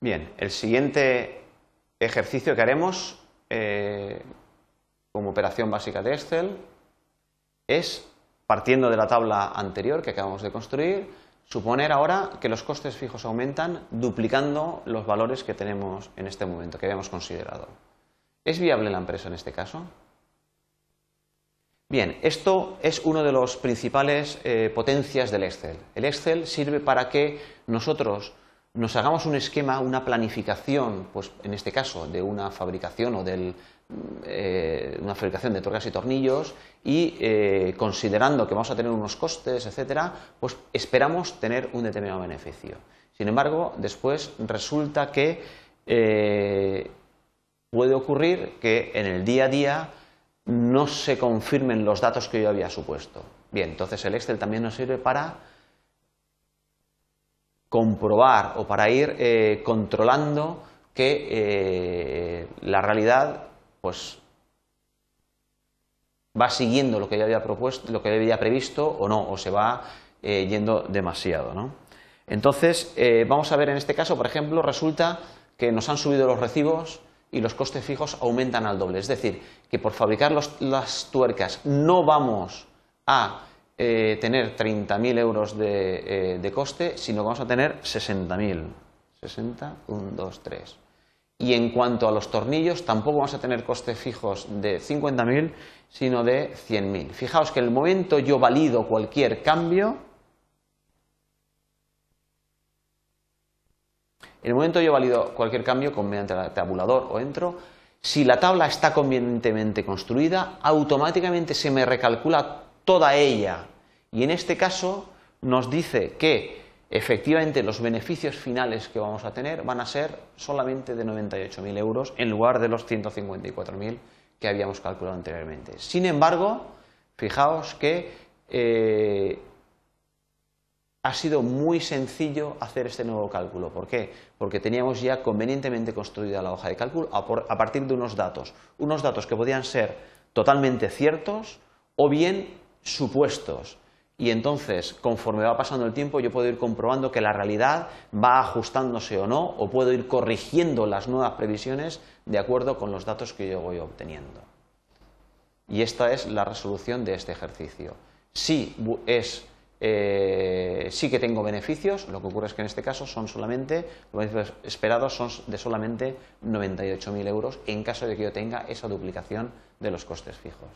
Bien, el siguiente ejercicio que haremos eh, como operación básica de Excel es, partiendo de la tabla anterior que acabamos de construir, suponer ahora que los costes fijos aumentan duplicando los valores que tenemos en este momento, que habíamos considerado. ¿Es viable la empresa en este caso? Bien, esto es uno de los principales eh, potencias del Excel. El Excel sirve para que nosotros nos hagamos un esquema, una planificación, pues en este caso de una fabricación o de eh, una fabricación de tuercas y tornillos y eh, considerando que vamos a tener unos costes, etcétera, pues esperamos tener un determinado beneficio. Sin embargo, después resulta que eh, puede ocurrir que en el día a día no se confirmen los datos que yo había supuesto. Bien, entonces el Excel también nos sirve para comprobar o para ir eh, controlando que eh, la realidad pues va siguiendo lo que ya había propuesto, lo que había previsto o no, o se va eh, yendo demasiado. ¿no? Entonces, vamos a ver en este caso, por ejemplo, resulta que nos han subido los recibos y los costes fijos aumentan al doble. Es decir, que por fabricar las tuercas no vamos a eh, tener 30.000 euros de, eh, de, coste, sino que vamos a tener 60.000. 60, 1, 2, 3. Y en cuanto a los tornillos, tampoco vamos a tener costes fijos de 50.000, sino de 100.000. Fijaos que en el momento yo valido cualquier cambio, en el momento yo valido cualquier cambio con mediante el tabulador o entro, si la tabla está convenientemente construida, automáticamente se me recalcula toda ella. Y en este caso nos dice que efectivamente los beneficios finales que vamos a tener van a ser solamente de 98.000 euros en lugar de los 154.000 que habíamos calculado anteriormente. Sin embargo, fijaos que eh, ha sido muy sencillo hacer este nuevo cálculo. ¿Por qué? Porque teníamos ya convenientemente construida la hoja de cálculo a partir de unos datos. Unos datos que podían ser totalmente ciertos o bien supuestos. Y entonces, conforme va pasando el tiempo, yo puedo ir comprobando que la realidad va ajustándose o no, o puedo ir corrigiendo las nuevas previsiones de acuerdo con los datos que yo voy obteniendo. Y esta es la resolución de este ejercicio. Si es eh, sí que tengo beneficios, lo que ocurre es que en este caso son solamente, los beneficios esperados son de solamente 98.000 euros en caso de que yo tenga esa duplicación de los costes fijos.